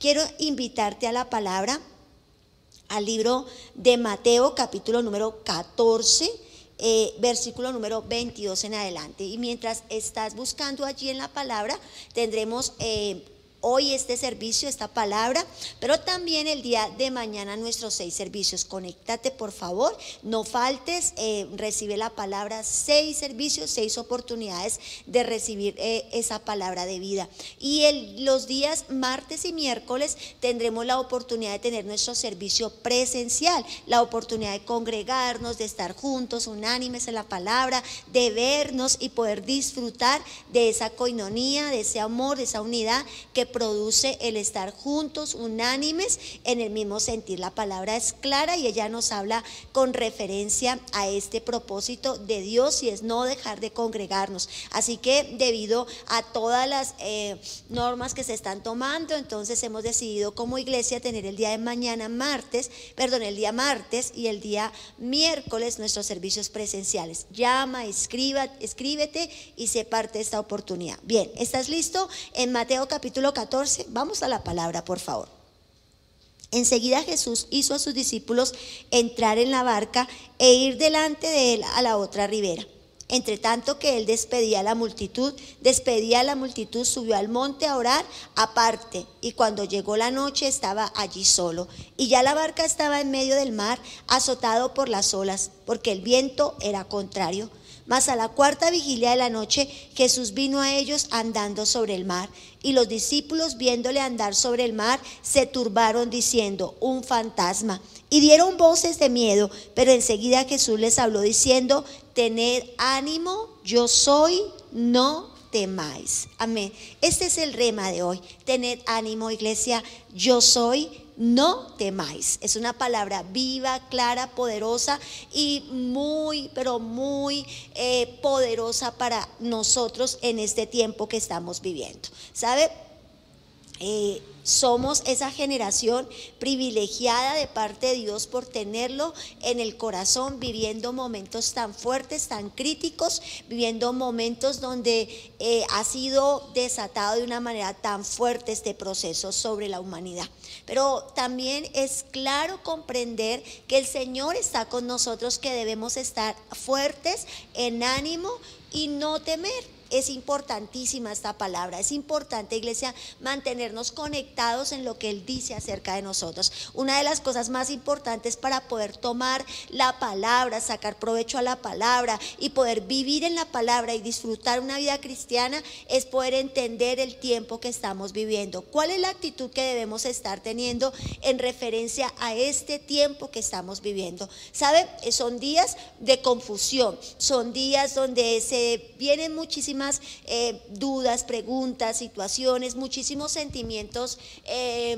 quiero invitarte a la palabra, al libro de Mateo, capítulo número 14. eh, versículo número 22 en adelante. Y mientras estás buscando allí en la palabra, tendremos eh, hoy este servicio, esta palabra, pero también el día de mañana nuestros seis servicios. Conéctate, por favor, no faltes, eh, recibe la palabra, seis servicios, seis oportunidades de recibir eh, esa palabra de vida. Y los días martes y miércoles tendremos la oportunidad de tener nuestro servicio presencial, la oportunidad de congregarnos, de estar juntos, unánimes en la palabra, de vernos y poder disfrutar de esa coinonía, de ese amor, de esa unidad que produce el estar juntos, unánimes, en el mismo sentir. La palabra es clara y ella nos habla con referencia a este propósito de Dios y es no dejar de congregarnos. Así que debido a todas las eh, normas que se están tomando, entonces hemos decidido como iglesia tener el día de mañana martes, perdón, el día martes y el día miércoles nuestros servicios presenciales. Llama, escriba, escríbete y sé parte de esta oportunidad. Bien, ¿estás listo? En Mateo capítulo 14, vamos a la palabra, por favor. Enseguida Jesús hizo a sus discípulos entrar en la barca e ir delante de él a la otra ribera. Entre tanto que él despedía a la multitud, despedía a la multitud, subió al monte a orar aparte, y cuando llegó la noche estaba allí solo. Y ya la barca estaba en medio del mar, azotado por las olas, porque el viento era contrario. Mas a la cuarta vigilia de la noche Jesús vino a ellos andando sobre el mar. Y los discípulos, viéndole andar sobre el mar, se turbaron diciendo, un fantasma. Y dieron voces de miedo, pero enseguida Jesús les habló diciendo, tened ánimo, yo soy, no temáis. Amén. Este es el rema de hoy. Tened ánimo, iglesia, yo soy, no temáis. Es una palabra viva, clara, poderosa y muy, pero muy eh, poderosa para nosotros en este tiempo que estamos viviendo. ¿Sabe? Eh, somos esa generación privilegiada de parte de Dios por tenerlo en el corazón, viviendo momentos tan fuertes, tan críticos, viviendo momentos donde eh, ha sido desatado de una manera tan fuerte este proceso sobre la humanidad. Pero también es claro comprender que el Señor está con nosotros, que debemos estar fuertes en ánimo y no temer es importantísima esta palabra. Es importante, iglesia, mantenernos conectados en lo que Él dice acerca de nosotros. Una de las cosas más importantes para poder tomar la palabra, sacar provecho a la palabra y poder vivir en la palabra y disfrutar una vida cristiana es poder entender el tiempo que estamos viviendo. ¿Cuál es la actitud que debemos estar teniendo en referencia a este tiempo que estamos viviendo? ¿Sabe? Son días de confusión, son días donde se vienen muchísimas eh, dudas, preguntas, situaciones, muchísimos sentimientos eh,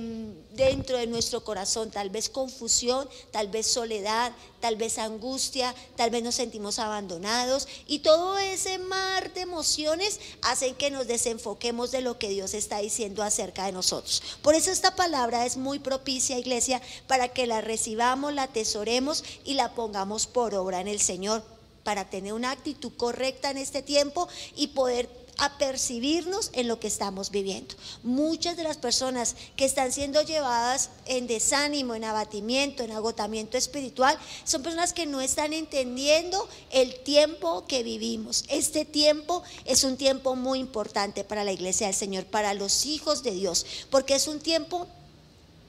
dentro de nuestro corazón, tal vez confusión, tal vez soledad, tal vez angustia, tal vez nos sentimos abandonados y todo ese mar de emociones hacen que nos desenfoquemos de lo que Dios está diciendo acerca de nosotros. Por eso esta palabra es muy propicia, iglesia, para que la recibamos, la atesoremos y la pongamos por obra en el Señor para tener una actitud correcta en este tiempo y poder apercibirnos en lo que estamos viviendo. Muchas de las personas que están siendo llevadas en desánimo, en abatimiento, en agotamiento espiritual, son personas que no están entendiendo el tiempo que vivimos. Este tiempo es un tiempo muy importante para la iglesia del Señor, para los hijos de Dios, porque es un tiempo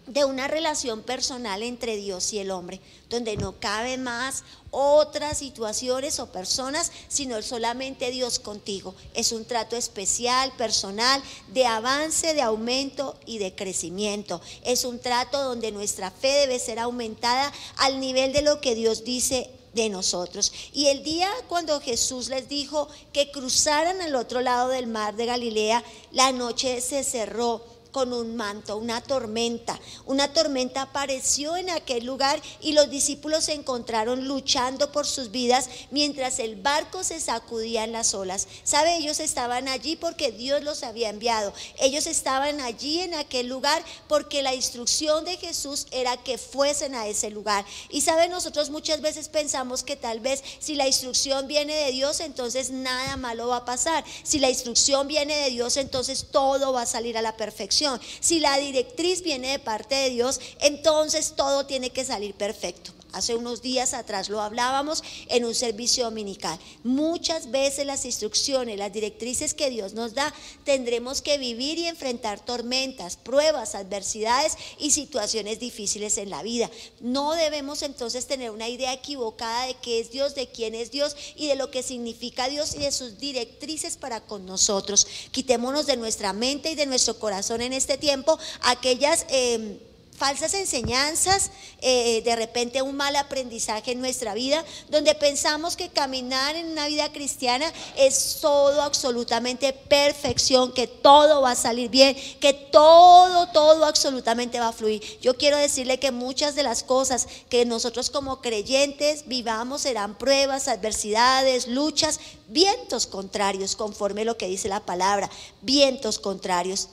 de una relación personal entre Dios y el hombre, donde no cabe más otras situaciones o personas, sino solamente Dios contigo. Es un trato especial, personal, de avance, de aumento y de crecimiento. Es un trato donde nuestra fe debe ser aumentada al nivel de lo que Dios dice de nosotros. Y el día cuando Jesús les dijo que cruzaran al otro lado del mar de Galilea, la noche se cerró con un manto, una tormenta. Una tormenta apareció en aquel lugar y los discípulos se encontraron luchando por sus vidas mientras el barco se sacudía en las olas. ¿Sabe? Ellos estaban allí porque Dios los había enviado. Ellos estaban allí en aquel lugar porque la instrucción de Jesús era que fuesen a ese lugar. Y sabe, nosotros muchas veces pensamos que tal vez si la instrucción viene de Dios, entonces nada malo va a pasar. Si la instrucción viene de Dios, entonces todo va a salir a la perfección. Si la directriz viene de parte de Dios, entonces todo tiene que salir perfecto. Hace unos días atrás lo hablábamos en un servicio dominical. Muchas veces las instrucciones, las directrices que Dios nos da, tendremos que vivir y enfrentar tormentas, pruebas, adversidades y situaciones difíciles en la vida. No debemos entonces tener una idea equivocada de qué es Dios, de quién es Dios y de lo que significa Dios y de sus directrices para con nosotros. Quitémonos de nuestra mente y de nuestro corazón en este tiempo aquellas... Eh, falsas enseñanzas, eh, de repente un mal aprendizaje en nuestra vida, donde pensamos que caminar en una vida cristiana es todo absolutamente perfección, que todo va a salir bien, que todo, todo absolutamente va a fluir. Yo quiero decirle que muchas de las cosas que nosotros como creyentes vivamos serán pruebas, adversidades, luchas, vientos contrarios, conforme lo que dice la palabra, vientos contrarios.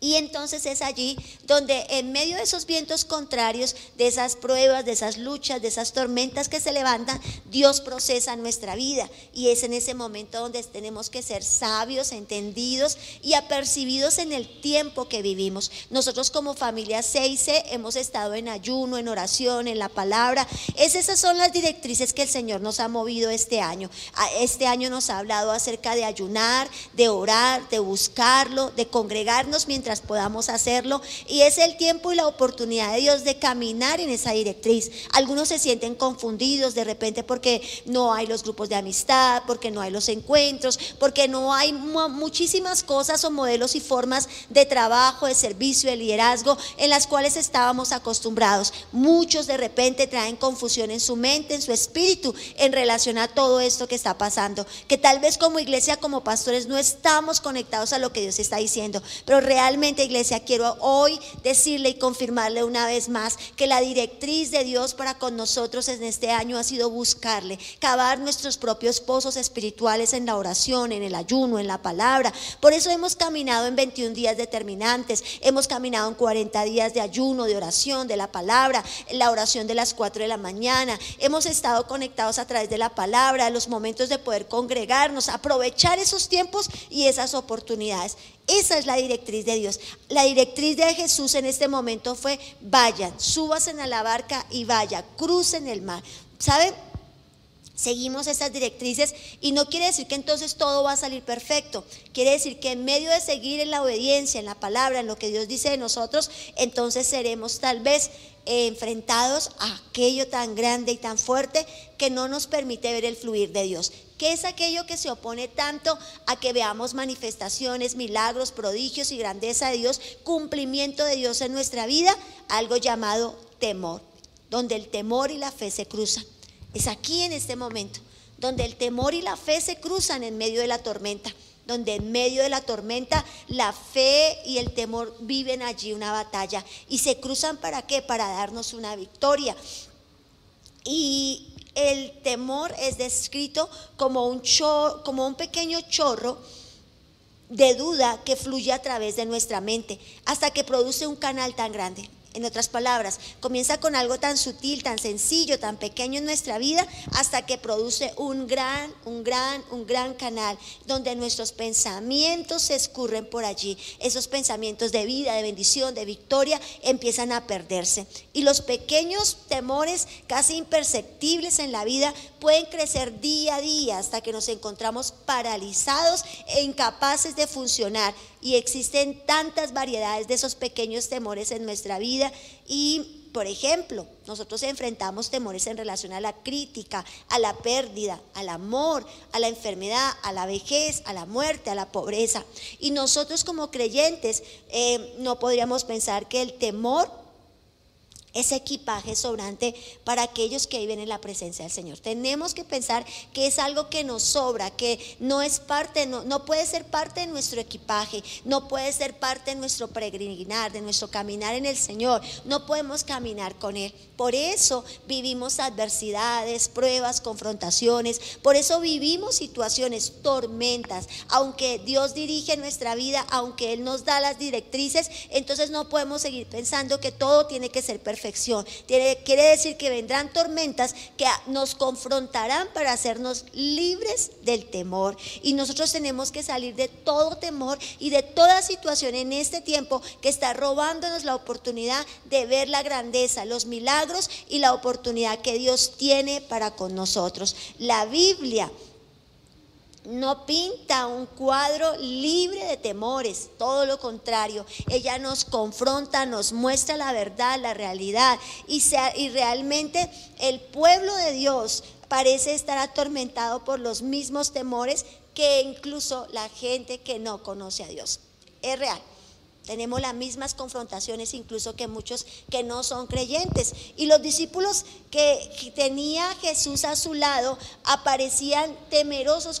Y entonces es allí donde en medio de esos vientos contrarios, de esas pruebas, de esas luchas, de esas tormentas que se levantan, Dios procesa nuestra vida. Y es en ese momento donde tenemos que ser sabios, entendidos y apercibidos en el tiempo que vivimos. Nosotros como familia 6 hemos estado en ayuno, en oración, en la palabra. esas son las directrices que el Señor nos ha movido este año. Este año nos ha hablado acerca de ayunar, de orar, de buscarlo, de congregarnos mientras podamos hacerlo. Y es el tiempo y la oportunidad de Dios de caminar en esa directriz. Algunos se sienten confundidos de repente porque no hay los grupos de amistad, porque no hay los encuentros, porque no hay muchísimas cosas o modelos y formas de trabajo, de servicio, de liderazgo en las cuales estábamos acostumbrados. Muchos de repente traen confusión en su mente, en su espíritu, en relación a todo esto que está pasando. Que tal vez como iglesia, como pastores, no estamos conectados a lo que Dios está diciendo, pero realmente iglesia, quiero hoy decirle y confirmarle una vez más que la directriz de Dios para con nosotros en este año ha sido buscarle, cavar nuestros propios pozos espirituales en la oración, en el ayuno, en la palabra. Por eso hemos caminado en 21 días determinantes, hemos caminado en 40 días de ayuno, de oración, de la palabra, la oración de las 4 de la mañana. Hemos estado conectados a través de la palabra, los momentos de poder congregarnos, aprovechar esos tiempos y esas oportunidades. Esa es la directriz de Dios. La directriz de Jesús en este momento fue, vayan, súbasen a la barca y vaya, crucen el mar. ¿Saben? Seguimos esas directrices y no quiere decir que entonces todo va a salir perfecto. Quiere decir que en medio de seguir en la obediencia, en la palabra, en lo que Dios dice de nosotros, entonces seremos tal vez enfrentados a aquello tan grande y tan fuerte que no nos permite ver el fluir de Dios. ¿Qué es aquello que se opone tanto a que veamos manifestaciones, milagros, prodigios y grandeza de Dios, cumplimiento de Dios en nuestra vida? Algo llamado temor, donde el temor y la fe se cruzan. Es aquí en este momento, donde el temor y la fe se cruzan en medio de la tormenta donde en medio de la tormenta la fe y el temor viven allí una batalla y se cruzan para qué? Para darnos una victoria. Y el temor es descrito como un, como un pequeño chorro de duda que fluye a través de nuestra mente hasta que produce un canal tan grande. En otras palabras, comienza con algo tan sutil, tan sencillo, tan pequeño en nuestra vida, hasta que produce un gran, un gran, un gran canal donde nuestros pensamientos se escurren por allí. Esos pensamientos de vida, de bendición, de victoria, empiezan a perderse. Y los pequeños temores casi imperceptibles en la vida pueden crecer día a día hasta que nos encontramos paralizados e incapaces de funcionar y existen tantas variedades de esos pequeños temores en nuestra vida y por ejemplo, nosotros enfrentamos temores en relación a la crítica, a la pérdida, al amor, a la enfermedad, a la vejez, a la muerte, a la pobreza. Y nosotros como creyentes eh, no podríamos pensar que el temor ese equipaje sobrante para aquellos que viven en la presencia del Señor. Tenemos que pensar que es algo que nos sobra, que no es parte, no, no puede ser parte de nuestro equipaje, no puede ser parte de nuestro peregrinar, de nuestro caminar en el Señor. No podemos caminar con Él. Por eso vivimos adversidades, pruebas, confrontaciones. Por eso vivimos situaciones, tormentas. Aunque Dios dirige nuestra vida, aunque Él nos da las directrices, entonces no podemos seguir pensando que todo tiene que ser perfecto quiere decir que vendrán tormentas que nos confrontarán para hacernos libres del temor. Y nosotros tenemos que salir de todo temor y de toda situación en este tiempo que está robándonos la oportunidad de ver la grandeza, los milagros y la oportunidad que Dios tiene para con nosotros. La Biblia no pinta un cuadro libre de temores, todo lo contrario, ella nos confronta, nos muestra la verdad, la realidad y, y realmente el pueblo de Dios parece estar atormentado por los mismos temores que incluso la gente que no conoce a Dios. Es real. Tenemos las mismas confrontaciones incluso que muchos que no son creyentes. Y los discípulos que tenía Jesús a su lado aparecían temerosos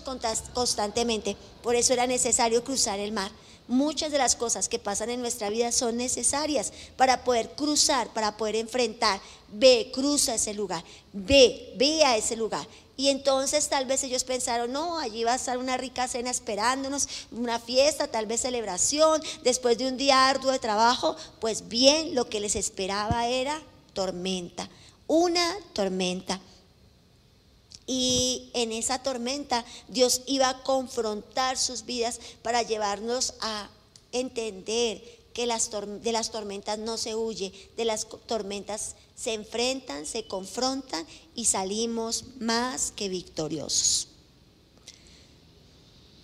constantemente. Por eso era necesario cruzar el mar. Muchas de las cosas que pasan en nuestra vida son necesarias para poder cruzar, para poder enfrentar. Ve, cruza ese lugar. Ve, ve a ese lugar. Y entonces tal vez ellos pensaron, no, allí va a estar una rica cena esperándonos, una fiesta, tal vez celebración, después de un día arduo de trabajo. Pues bien, lo que les esperaba era tormenta, una tormenta. Y en esa tormenta Dios iba a confrontar sus vidas para llevarnos a entender que de las tormentas no se huye, de las tormentas se enfrentan, se confrontan y salimos más que victoriosos.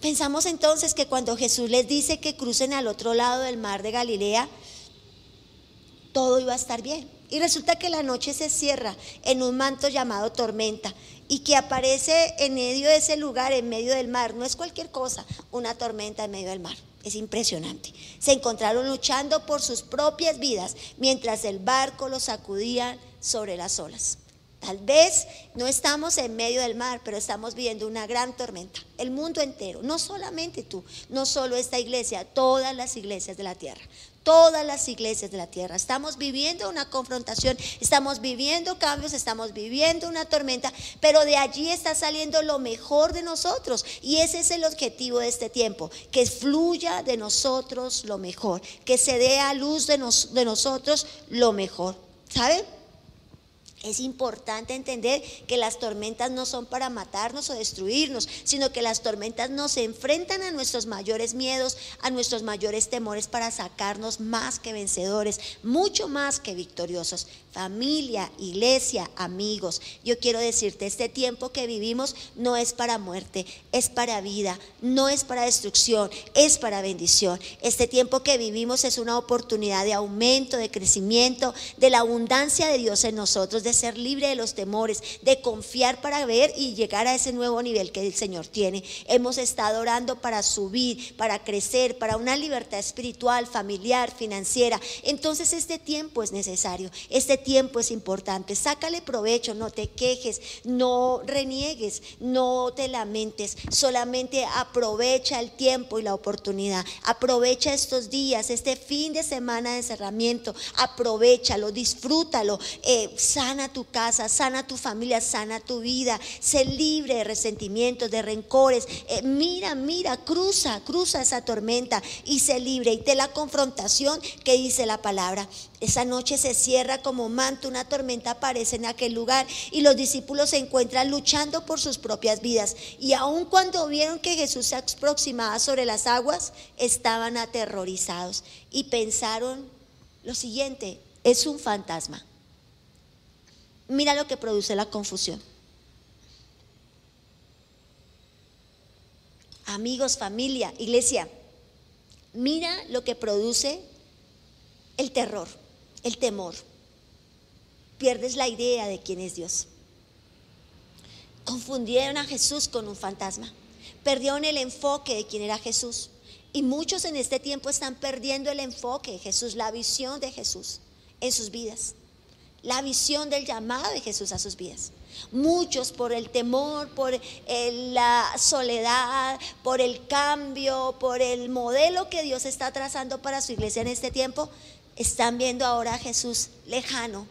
Pensamos entonces que cuando Jesús les dice que crucen al otro lado del mar de Galilea, todo iba a estar bien. Y resulta que la noche se cierra en un manto llamado tormenta y que aparece en medio de ese lugar, en medio del mar. No es cualquier cosa, una tormenta en medio del mar. Es impresionante. Se encontraron luchando por sus propias vidas mientras el barco los sacudía sobre las olas. Tal vez no estamos en medio del mar, pero estamos viviendo una gran tormenta. El mundo entero, no solamente tú, no solo esta iglesia, todas las iglesias de la tierra todas las iglesias de la tierra. Estamos viviendo una confrontación, estamos viviendo cambios, estamos viviendo una tormenta, pero de allí está saliendo lo mejor de nosotros. Y ese es el objetivo de este tiempo, que fluya de nosotros lo mejor, que se dé a luz de, de nosotros lo mejor. ¿Saben? Es importante entender que las tormentas no son para matarnos o destruirnos, sino que las tormentas nos enfrentan a nuestros mayores miedos, a nuestros mayores temores para sacarnos más que vencedores, mucho más que victoriosos. Familia, iglesia, amigos, yo quiero decirte, este tiempo que vivimos no es para muerte, es para vida, no es para destrucción, es para bendición. Este tiempo que vivimos es una oportunidad de aumento, de crecimiento, de la abundancia de Dios en nosotros, de ser libre de los temores, de confiar para ver y llegar a ese nuevo nivel que el Señor tiene. Hemos estado orando para subir, para crecer, para una libertad espiritual, familiar, financiera. Entonces este tiempo es necesario, este tiempo es importante. Sácale provecho, no te quejes, no reniegues, no te lamentes, solamente aprovecha el tiempo y la oportunidad. Aprovecha estos días, este fin de semana de encerramiento, aprovechalo, disfrútalo, eh, sana tu casa, sana tu familia, sana tu vida, sé libre de resentimientos, de rencores. Eh, mira, mira, cruza, cruza esa tormenta y sé libre. Y de la confrontación que dice la palabra. Esa noche se cierra como manto, una tormenta aparece en aquel lugar y los discípulos se encuentran luchando por sus propias vidas. Y aun cuando vieron que Jesús se aproximaba sobre las aguas, estaban aterrorizados y pensaron lo siguiente, es un fantasma. Mira lo que produce la confusión. Amigos, familia, iglesia, mira lo que produce el terror, el temor. Pierdes la idea de quién es Dios. Confundieron a Jesús con un fantasma. Perdieron el enfoque de quién era Jesús. Y muchos en este tiempo están perdiendo el enfoque de Jesús, la visión de Jesús en sus vidas la visión del llamado de Jesús a sus vidas. Muchos por el temor, por la soledad, por el cambio, por el modelo que Dios está trazando para su iglesia en este tiempo, están viendo ahora a Jesús lejano,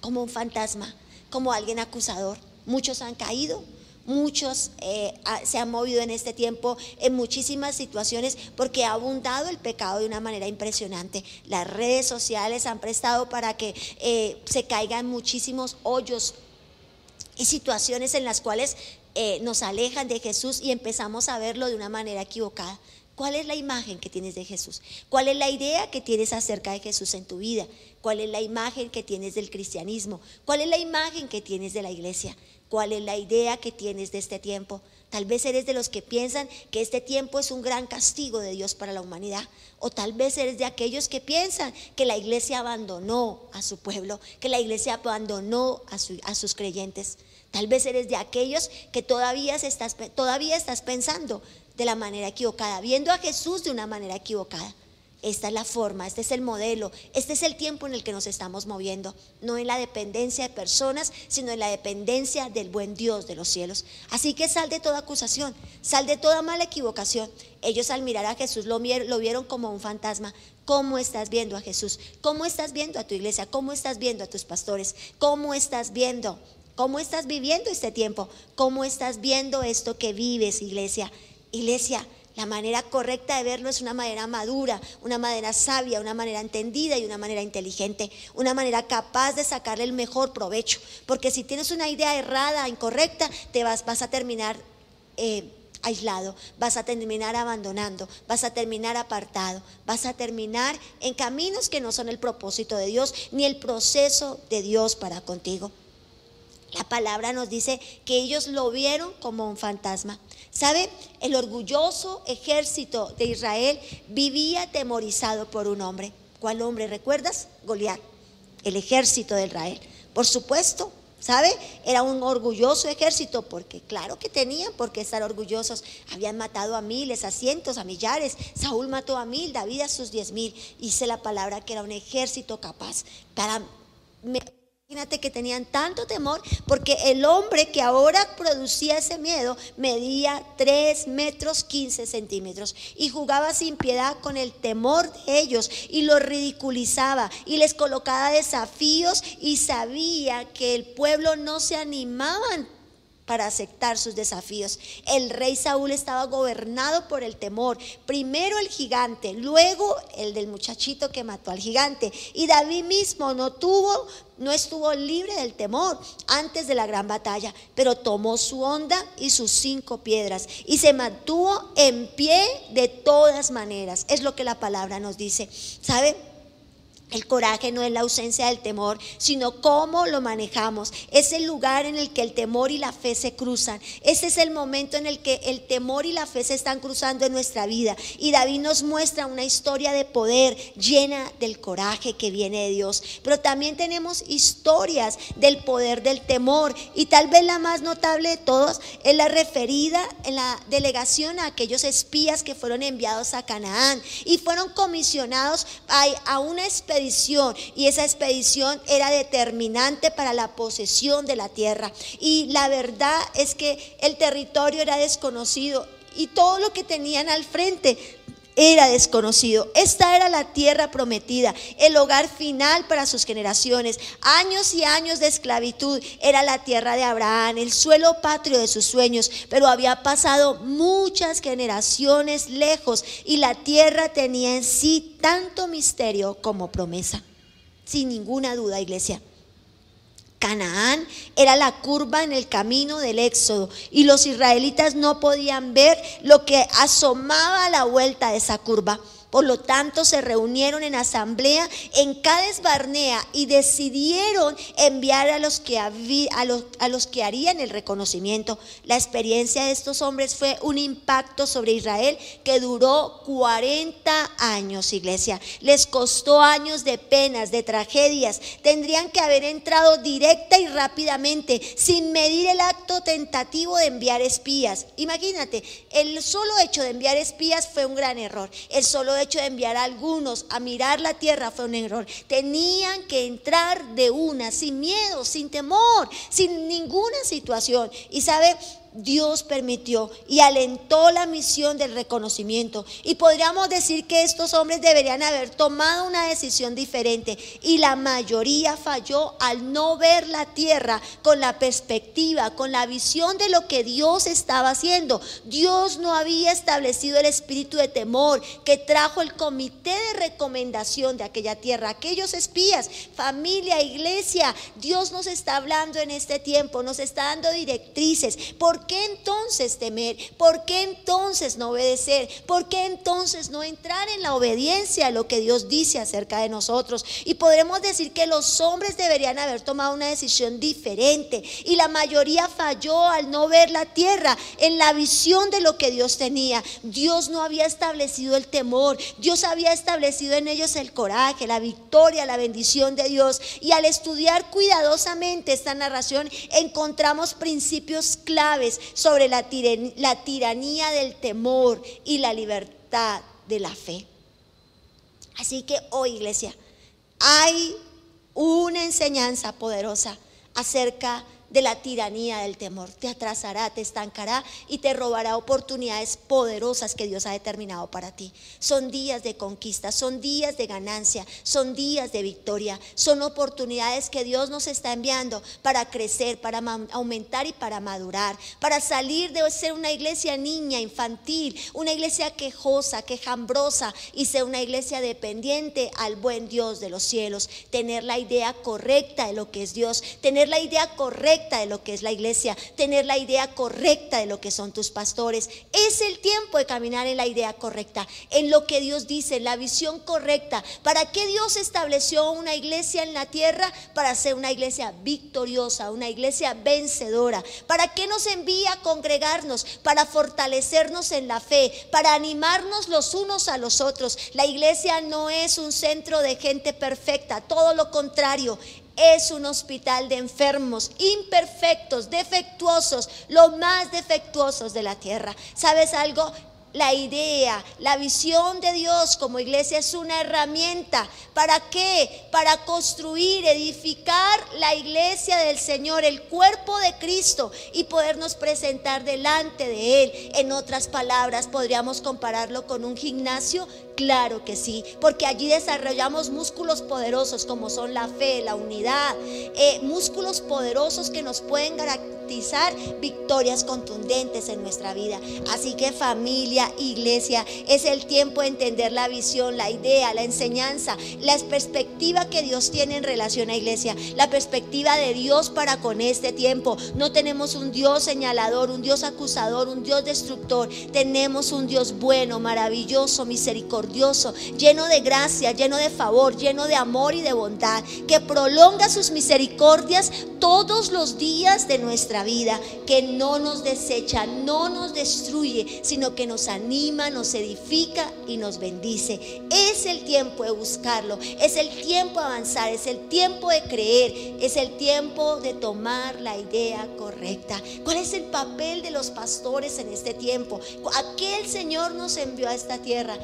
como un fantasma, como alguien acusador. Muchos han caído, Muchos eh, se han movido en este tiempo en muchísimas situaciones porque ha abundado el pecado de una manera impresionante. Las redes sociales han prestado para que eh, se caigan muchísimos hoyos y situaciones en las cuales eh, nos alejan de Jesús y empezamos a verlo de una manera equivocada. ¿Cuál es la imagen que tienes de Jesús? ¿Cuál es la idea que tienes acerca de Jesús en tu vida? ¿Cuál es la imagen que tienes del cristianismo? ¿Cuál es la imagen que tienes de la iglesia? ¿Cuál es la idea que tienes de este tiempo? Tal vez eres de los que piensan que este tiempo es un gran castigo de Dios para la humanidad. O tal vez eres de aquellos que piensan que la iglesia abandonó a su pueblo, que la iglesia abandonó a, sus creyentes. Tal vez eres de aquellos que todavía estás, todavía estás pensando de la manera equivocada, viendo a Jesús de una manera equivocada. Esta es la forma, este es el modelo, este es el tiempo en el que nos estamos moviendo, no en la dependencia de personas, sino en la dependencia del buen Dios de los cielos. Así que sal de toda acusación, sal de toda mala equivocación. Ellos al mirar a Jesús lo, lo vieron como un fantasma. ¿Cómo estás viendo a Jesús? ¿Cómo estás viendo a tu iglesia? ¿Cómo estás viendo a tus pastores? ¿Cómo estás viendo? ¿Cómo estás viviendo este tiempo? ¿Cómo estás viendo esto que vives, iglesia? Iglesia, la manera correcta de verlo es una manera madura, una manera sabia, una manera entendida y una manera inteligente, una manera capaz de sacarle el mejor provecho. Porque si tienes una idea errada, incorrecta, te vas, vas a terminar eh, aislado, vas a terminar abandonando, vas a terminar apartado, vas a terminar en caminos que no son el propósito de Dios ni el proceso de Dios para contigo. La palabra nos dice que ellos lo vieron como un fantasma. ¿Sabe? El orgulloso ejército de Israel vivía atemorizado por un hombre. ¿Cuál hombre? ¿Recuerdas? Goliat, el ejército de Israel. Por supuesto, ¿sabe? Era un orgulloso ejército porque claro que tenían por qué estar orgullosos. Habían matado a miles, a cientos, a millares. Saúl mató a mil, David a sus diez mil. Hice la palabra que era un ejército capaz para Imagínate que tenían tanto temor porque el hombre que ahora producía ese miedo medía 3 metros 15 centímetros y jugaba sin piedad con el temor de ellos y los ridiculizaba y les colocaba desafíos y sabía que el pueblo no se animaban para aceptar sus desafíos. El rey Saúl estaba gobernado por el temor. Primero el gigante, luego el del muchachito que mató al gigante. Y David mismo no tuvo, no estuvo libre del temor antes de la gran batalla, pero tomó su onda y sus cinco piedras y se mantuvo en pie de todas maneras. Es lo que la palabra nos dice. ¿Sabe? El coraje no es la ausencia del temor, sino cómo lo manejamos. Es el lugar en el que el temor y la fe se cruzan. Ese es el momento en el que el temor y la fe se están cruzando en nuestra vida. Y David nos muestra una historia de poder llena del coraje que viene de Dios. Pero también tenemos historias del poder del temor. Y tal vez la más notable de todos es la referida en la delegación a aquellos espías que fueron enviados a Canaán y fueron comisionados a, una expedición y esa expedición era determinante para la posesión de la tierra. Y la verdad es que el territorio era desconocido y todo lo que tenían al frente era desconocido. Esta era la tierra prometida, el hogar final para sus generaciones. Años y años de esclavitud era la tierra de Abraham, el suelo patrio de sus sueños, pero había pasado muchas generaciones lejos y la tierra tenía en sí tanto misterio como promesa. Sin ninguna duda, iglesia. Canaán era la curva en el camino del éxodo y los israelitas no podían ver lo que asomaba a la vuelta de esa curva. Por lo tanto, se reunieron en asamblea en Cades Barnea y decidieron enviar a los, que harían el reconocimiento. La experiencia de estos hombres fue un impacto sobre Israel que duró 40 años, iglesia. Les costó años de penas, de tragedias. Tendrían que haber entrado directa y rápidamente, sin medir el acto tentativo de enviar espías. Imagínate, el solo hecho de enviar espías fue un gran error. El solo hecho de enviar a algunos a mirar la tierra fue un error. Tenían que entrar de una, sin miedo, sin temor, sin ninguna situación. Y sabe, Dios permitió y alentó la misión del reconocimiento. Y podríamos decir que estos hombres deberían haber tomado una decisión diferente y la mayoría falló al no ver la tierra con la perspectiva, con la visión de lo que Dios estaba haciendo. Dios no había establecido el espíritu de temor que trajo el comité de recomendación de aquella tierra, aquellos espías, familia, iglesia. Dios nos está hablando en este tiempo, nos está dando directrices. ¿Por qué entonces temer? ¿Por qué entonces no obedecer? ¿Por qué entonces no entrar en la obediencia a lo que Dios dice acerca de nosotros? Y podremos decir que los hombres deberían haber tomado una decisión diferente y la mayoría falló al no ver la tierra en la visión de lo que Dios tenía. Dios no había establecido el temor, Dios había establecido en ellos el coraje, la victoria, la bendición de Dios. Y al estudiar cuidadosamente esta narración encontramos principios claves sobre la, la tiranía del temor y la libertad de la fe. Así que hoy, iglesia, hay una enseñanza poderosa acerca de la tiranía del temor. Te atrasará, te estancará y te robará oportunidades poderosas que Dios ha determinado para ti. Son días de conquista, son días de ganancia, son días de victoria, son oportunidades que Dios nos está enviando para crecer, para aumentar y para madurar, para salir de ser una iglesia niña, infantil, una iglesia quejosa, quejambrosa y ser una iglesia dependiente al buen Dios de los cielos, tener la idea correcta de lo que es Dios, tener la idea correcta de lo que es la iglesia, tener la idea correcta de lo que son tus pastores. Es el tiempo de caminar en la idea correcta, en lo que Dios dice, en la visión correcta. ¿Para qué Dios estableció una iglesia en la tierra? Para ser una iglesia victoriosa, una iglesia vencedora. ¿Para qué nos envía a congregarnos? Para fortalecernos en la fe, para animarnos los unos a los otros. La iglesia no es un centro de gente perfecta, todo lo contrario es un hospital de enfermos, imperfectos, defectuosos, los más defectuosos de la tierra. ¿Sabes algo? La idea, la visión de Dios como iglesia es una herramienta. ¿Para qué? Para construir, edificar la iglesia del Señor, el cuerpo de Cristo y podernos presentar delante de Él. En otras palabras, podríamos compararlo con un gimnasio Claro que sí, porque allí desarrollamos músculos poderosos como son la fe, la unidad, eh, músculos poderosos que nos pueden garantizar victorias contundentes en nuestra vida. Así que familia, iglesia, es el tiempo de entender la visión, la idea, la enseñanza, la perspectiva que Dios tiene en relación a iglesia, la perspectiva de Dios para con este tiempo. No tenemos un Dios señalador, un Dios acusador, un Dios destructor. Tenemos un Dios bueno, maravilloso, misericordioso lleno de gracia, lleno de favor, lleno de amor y de bondad, que prolonga sus misericordias todos los días de nuestra vida, que no nos desecha, no nos destruye, sino que nos anima, nos edifica y nos bendice. Es el tiempo de buscarlo, es el tiempo de avanzar, es el tiempo de creer, es el tiempo de tomar la idea correcta. ¿Cuál es el papel de los pastores en este tiempo? ¿A qué el Señor nos envió a esta tierra?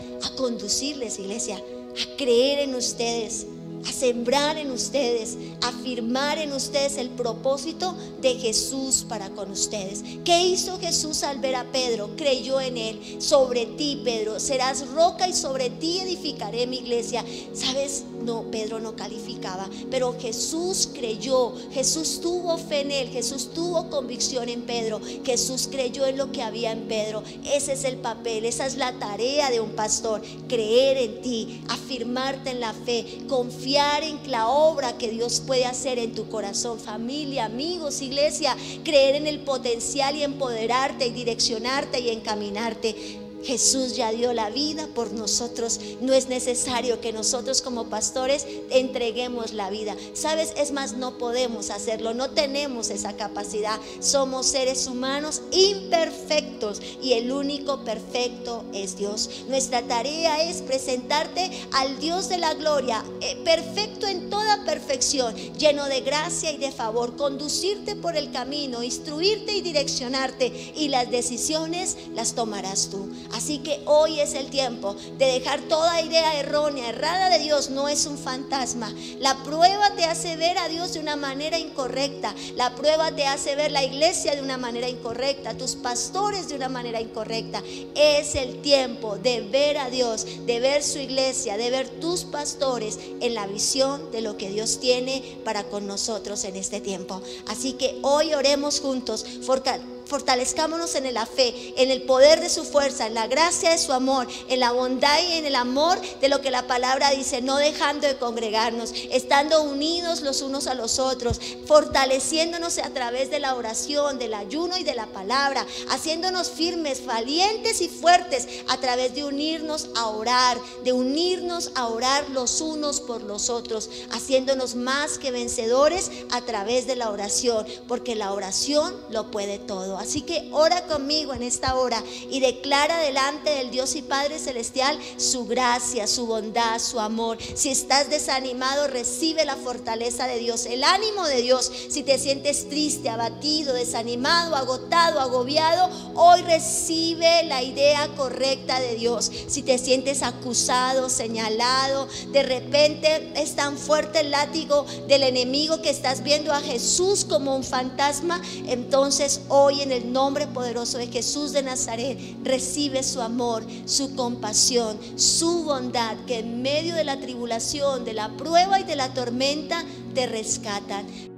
Conducirles, iglesia, a creer en ustedes, a sembrar en ustedes, afirmar en ustedes el propósito de Jesús para con ustedes. ¿Qué hizo Jesús al ver a Pedro? Creyó en él. Sobre ti, Pedro, serás roca y sobre ti edificaré mi iglesia. ¿Sabes? No, Pedro no calificaba, pero Jesús creyó, Jesús tuvo fe en él, Jesús tuvo convicción en Pedro, Jesús creyó en lo que había en Pedro. Ese es el papel, esa es la tarea de un pastor, creer en ti, afirmarte en la fe, confiar en la obra que Dios puede hacer en tu corazón, familia, amigos, iglesia, creer en el potencial y empoderarte y direccionarte y encaminarte. Jesús ya dio la vida por nosotros. No es necesario que nosotros como pastores entreguemos la vida. Sabes, es más, no podemos hacerlo. No tenemos esa capacidad. Somos seres humanos imperfectos y el único perfecto es Dios. Nuestra tarea es presentarte al Dios de la gloria, eh, perfecto en toda perfección, lleno de gracia y de favor, conducirte por el camino, instruirte y direccionarte y las decisiones las tomarás tú. Así que hoy es el tiempo de dejar toda idea errónea, errada de Dios. No es un fantasma. La prueba te hace ver a Dios de una manera incorrecta. La prueba te hace ver la iglesia de una manera incorrecta, tus pastores de una manera incorrecta. Es el tiempo de ver a Dios, de ver su iglesia, de ver tus pastores en la visión de lo que Dios tiene para con nosotros en este tiempo. Así que hoy oremos juntos fortalezcámonos en la fe, en el poder de su fuerza, en la gracia de su amor, en la bondad y en el amor de lo que la palabra dice, no dejando de congregarnos, estando unidos los unos a los otros, fortaleciéndonos a través de la oración, del ayuno y de la palabra, haciéndonos firmes, valientes y fuertes a través de unirnos a orar, de unirnos a orar los unos por los otros, haciéndonos más que vencedores a través de la oración, porque la oración lo puede todo. Así que ora conmigo en esta hora y declara delante del Dios y Padre Celestial su gracia, su bondad, su amor. Si estás desanimado, recibe la fortaleza de Dios, el ánimo de Dios. Si te sientes triste, abatido, desanimado, agotado, agobiado, hoy recibe la idea correcta de Dios. Si te sientes acusado, señalado, de repente es tan fuerte el látigo del enemigo que estás viendo a Jesús como un fantasma, entonces hoy en el nombre poderoso de Jesús de Nazaret, recibe su amor, su compasión, su bondad, que en medio de la tribulación, de la prueba y de la tormenta, te rescatan.